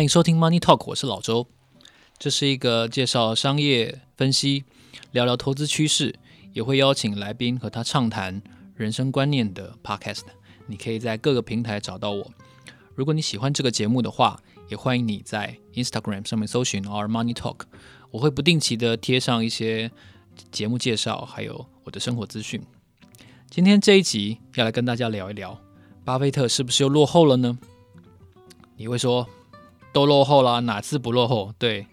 欢迎收听 Money Talk，我是老周。这是一个介绍商业分析、聊聊投资趋势，也会邀请来宾和他畅谈人生观念的 Podcast。你可以在各个平台找到我。如果你喜欢这个节目的话，也欢迎你在 Instagram 上面搜寻 Our Money Talk，我会不定期的贴上一些节目介绍，还有我的生活资讯。今天这一集要来跟大家聊一聊，巴菲特是不是又落后了呢？你会说，都落后了，哪次不落后？对，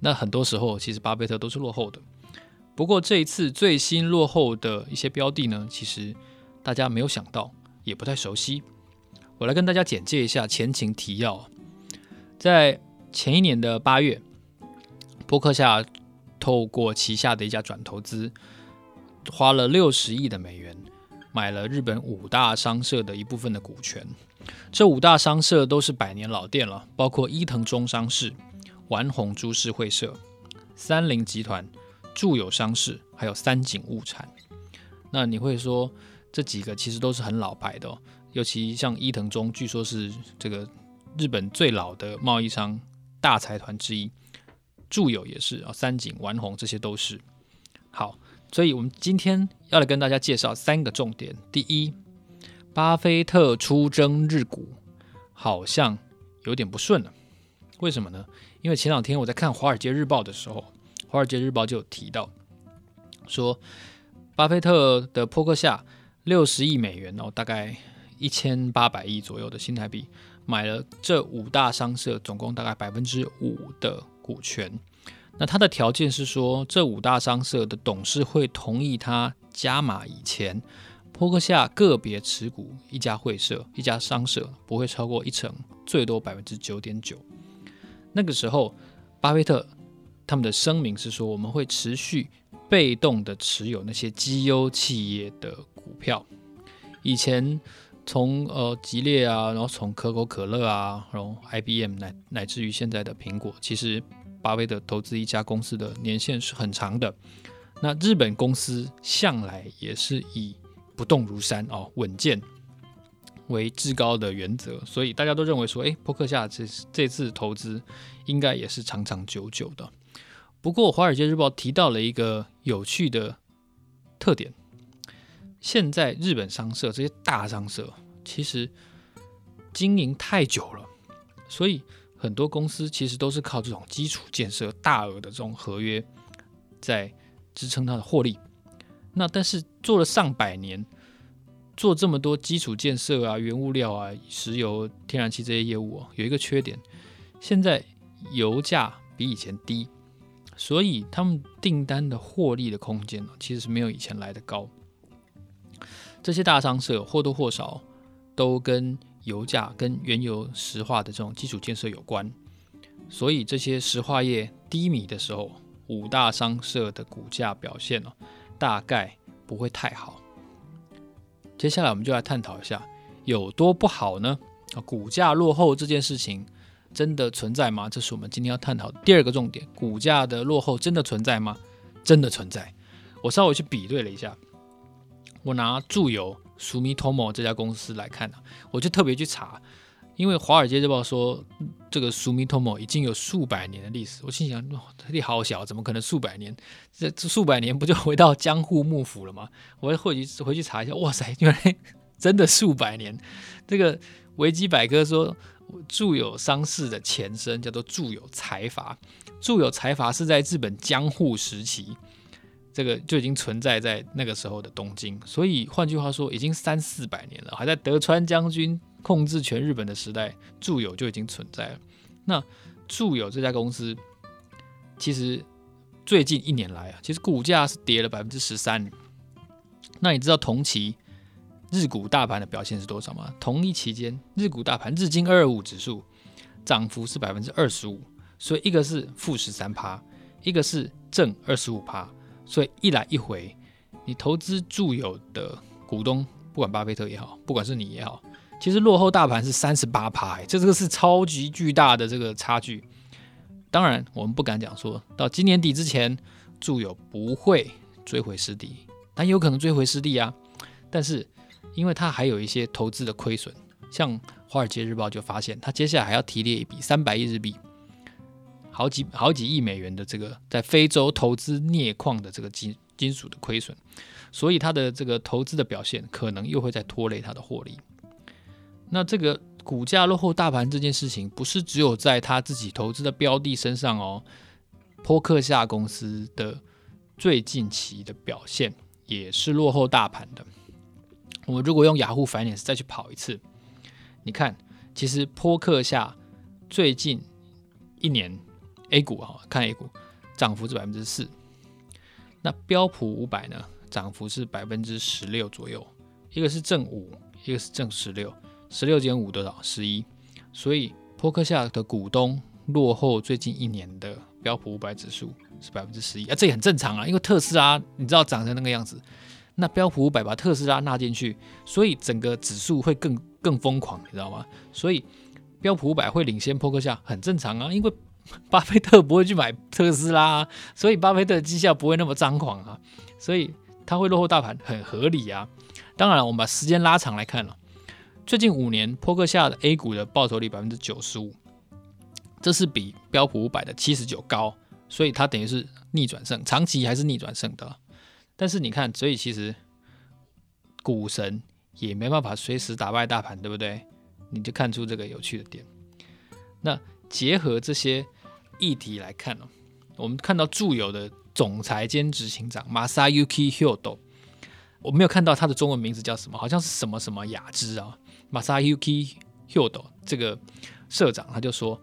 那很多时候其实巴菲特都是落后的。不过这一次最新落后的一些标的呢，其实大家没有想到，也不太熟悉。我来跟大家简介一下前情提要。在前一年的八月，波克夏透过旗下的一家转投资，花了六十亿的美元，买了日本五大商社的一部分的股权。这五大商社都是百年老店了，包括伊藤忠商事、丸红株式会社、三菱集团、住友商事，还有三井物产。那你会说这几个其实都是很老牌的哦，尤其像伊藤忠，据说是这个日本最老的贸易商大财团之一。住友也是啊，三井、丸红这些都是。好，所以我们今天要来跟大家介绍三个重点。第一。巴菲特出征日股，好像有点不顺了。为什么呢？因为前两天我在看《华尔街日报》的时候，《华尔街日报》就有提到说，巴菲特的波克夏六十亿美元哦，大概一千八百亿左右的新台币，买了这五大商社总共大概百分之五的股权。那他的条件是说，这五大商社的董事会同意他加码以前。波克夏个别持股一家会社、一家商社不会超过一成，最多百分之九点九。那个时候，巴菲特他们的声明是说，我们会持续被动的持有那些绩优企业的股票。以前从呃吉列啊，然后从可口可乐啊，然后 IBM 乃乃至于现在的苹果，其实巴菲特投资一家公司的年限是很长的。那日本公司向来也是以不动如山哦，稳健为至高的原则，所以大家都认为说，诶，波克夏这这次投资应该也是长长久久的。不过，《华尔街日报》提到了一个有趣的特点：现在日本商社这些大商社其实经营太久了，所以很多公司其实都是靠这种基础建设大额的这种合约在支撑它的获利。那但是做了上百年，做这么多基础建设啊、原物料啊、石油、天然气这些业务啊，有一个缺点，现在油价比以前低，所以他们订单的获利的空间其实是没有以前来的高。这些大商社或多或少都跟油价、跟原油石化的这种基础建设有关，所以这些石化业低迷的时候，五大商社的股价表现呢，大概不会太好。接下来我们就来探讨一下有多不好呢？啊，股价落后这件事情真的存在吗？这是我们今天要探讨的第二个重点。股价的落后真的存在吗？真的存在。我稍微去比对了一下，我拿住友 Sumitomo 这家公司来看啊，我就特别去查。因为《华尔街日报》说这个 Sumitomo 已经有数百年的历史，我心想，哇，地好小，怎么可能数百年？这这数百年不就回到江户幕府了吗？我回去回去查一下，哇塞，原来真的数百年。这个维基百科说，住友商事的前身叫做住友财阀，住友财阀是在日本江户时期，这个就已经存在在那个时候的东京，所以换句话说，已经三四百年了，还在德川将军。控制全日本的时代，住友就已经存在了。那住友这家公司，其实最近一年来啊，其实股价是跌了百分之十三。那你知道同期日股大盘的表现是多少吗？同一期间，日股大盘日经二二五指数涨幅是百分之二十五，所以一个是负十三趴，一个是正二十五趴。所以一来一回，你投资住友的股东，不管巴菲特也好，不管是你也好。其实落后大盘是三十八趴，这这个是超级巨大的这个差距。当然，我们不敢讲说到今年底之前，住友不会追回失地，但有可能追回失地啊。但是，因为它还有一些投资的亏损，像华尔街日报就发现，他接下来还要提列一笔三百亿日币，好几好几亿美元的这个在非洲投资镍矿的这个金金属的亏损，所以他的这个投资的表现可能又会再拖累他的获利。那这个股价落后大盘这件事情，不是只有在他自己投资的标的身上哦，波克夏公司的最近期的表现也是落后大盘的。我如果用雅虎 Finance 再去跑一次，你看，其实波克夏最近一年 A 股啊，看 A 股涨幅是百分之四，那标普五百呢，涨幅是百分之十六左右，一个是正五，一个是正十六，十六减五多少？十一，所以波克夏的股东落后最近一年的标普五百指数是百分之十一啊，这也很正常啊，因为特斯拉你知道长成那个样子。那标普五百把特斯拉纳进去，所以整个指数会更更疯狂，你知道吗？所以标普五百会领先波克夏很正常啊，因为巴菲特不会去买特斯拉，所以巴菲特的绩效不会那么张狂啊，所以他会落后大盘很合理啊。当然，我们把时间拉长来看了，最近五年波克夏的 A 股的报酬率百分之九十五，这是比标普五百的七十九高，所以它等于是逆转胜，长期还是逆转胜的。但是你看，所以其实股神也没办法随时打败大盘，对不对？你就看出这个有趣的点。那结合这些议题来看哦，我们看到住友的总裁兼执行长 Masayuki Hyodo，我没有看到他的中文名字叫什么，好像是什么什么雅之啊。Masayuki Hyodo 这个社长他就说，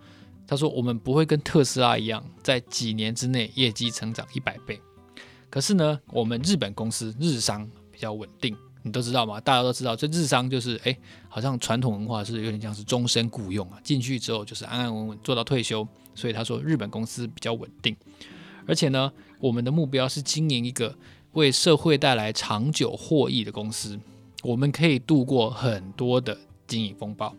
他说我们不会跟特斯拉一样，在几年之内业绩成长一百倍。可是呢，我们日本公司日商比较稳定，你都知道吗？大家都知道，这日商就是哎，好像传统文化是有点像是终身雇佣啊，进去之后就是安安稳稳做到退休。所以他说日本公司比较稳定，而且呢，我们的目标是经营一个为社会带来长久获益的公司，我们可以度过很多的经营风暴。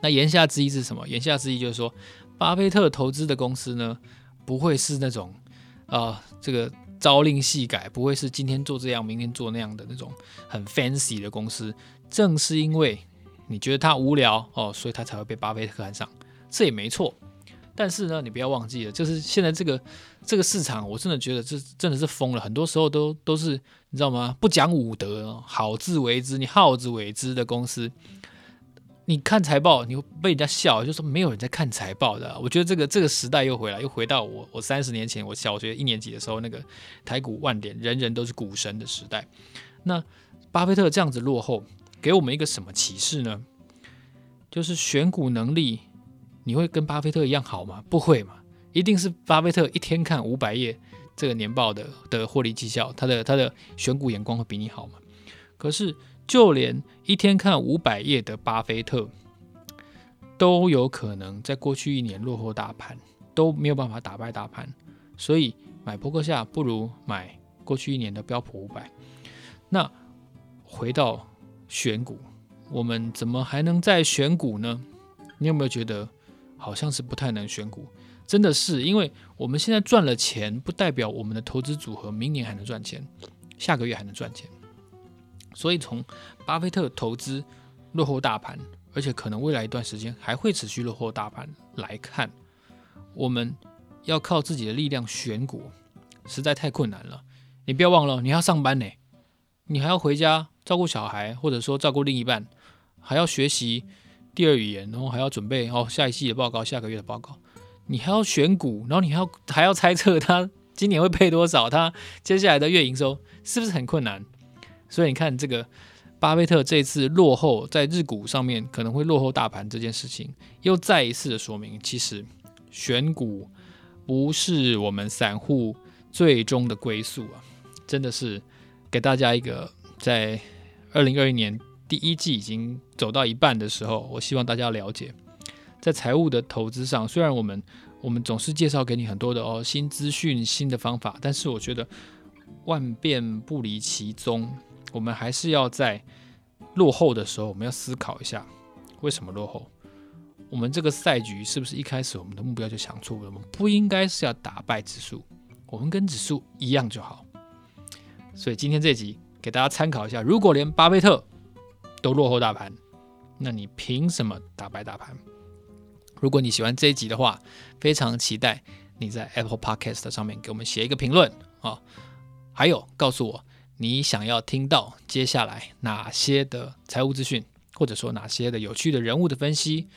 那言下之意是什么？言下之意就是说，巴菲特投资的公司呢，不会是那种啊、呃，这个。朝令夕改，不会是今天做这样，明天做那样的那种很 fancy 的公司。正是因为你觉得它无聊哦，所以它才会被巴菲特看上，这也没错。但是呢，你不要忘记了，就是现在这个这个市场，我真的觉得这真的是疯了。很多时候都都是你知道吗？不讲武德，好自为之，你好自为之的公司。你看财报，你会被人家笑，就说没有人在看财报的。我觉得这个这个时代又回来，又回到我我三十年前我小学一年级的时候那个台股万点，人人都是股神的时代。那巴菲特这样子落后，给我们一个什么启示呢？就是选股能力，你会跟巴菲特一样好吗？不会嘛，一定是巴菲特一天看五百页这个年报的的获利绩效，他的他的选股眼光会比你好嘛。可是。就连一天看五百页的巴菲特，都有可能在过去一年落后大盘，都没有办法打败大盘。所以买波克夏不如买过去一年的标普五百。那回到选股，我们怎么还能再选股呢？你有没有觉得好像是不太能选股？真的是，因为我们现在赚了钱，不代表我们的投资组合明年还能赚钱，下个月还能赚钱。所以从巴菲特投资落后大盘，而且可能未来一段时间还会持续落后大盘来看，我们要靠自己的力量选股，实在太困难了。你不要忘了，你要上班呢，你还要回家照顾小孩，或者说照顾另一半，还要学习第二语言，然后还要准备哦下一季的报告，下个月的报告，你还要选股，然后你还要还要猜测它今年会配多少，它接下来的月营收是不是很困难？所以你看，这个巴菲特这次落后在日股上面可能会落后大盘这件事情，又再一次的说明，其实选股不是我们散户最终的归宿啊！真的是给大家一个在二零二一年第一季已经走到一半的时候，我希望大家了解，在财务的投资上，虽然我们我们总是介绍给你很多的哦新资讯、新的方法，但是我觉得万变不离其宗。我们还是要在落后的时候，我们要思考一下为什么落后。我们这个赛局是不是一开始我们的目标就想错了？我们不应该是要打败指数，我们跟指数一样就好。所以今天这集给大家参考一下，如果连巴菲特都落后大盘，那你凭什么打败大盘？如果你喜欢这一集的话，非常期待你在 Apple Podcast 上面给我们写一个评论啊，还有告诉我你想要听到接下来哪些的财务资讯，或者说哪些的有趣的人物的分析。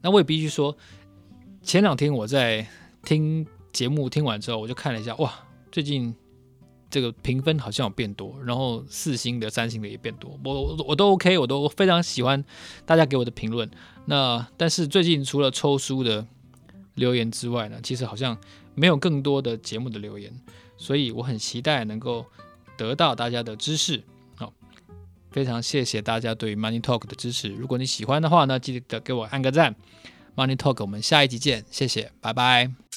那我也必须说，前两天我在听节目听完之后，我就看了一下，哇，最近这个评分好像有变多，然后四星的、三星的也变多，我我都 OK，我都非常喜欢大家给我的评论。那但是最近除了抽书的留言之外呢，其实好像没有更多的节目的留言，所以我很期待能够得到大家的支持。非常谢谢大家对 Money Talk 的支持。如果你喜欢的话呢，记得给我按个赞。Money Talk，我们下一集见，谢谢，拜拜。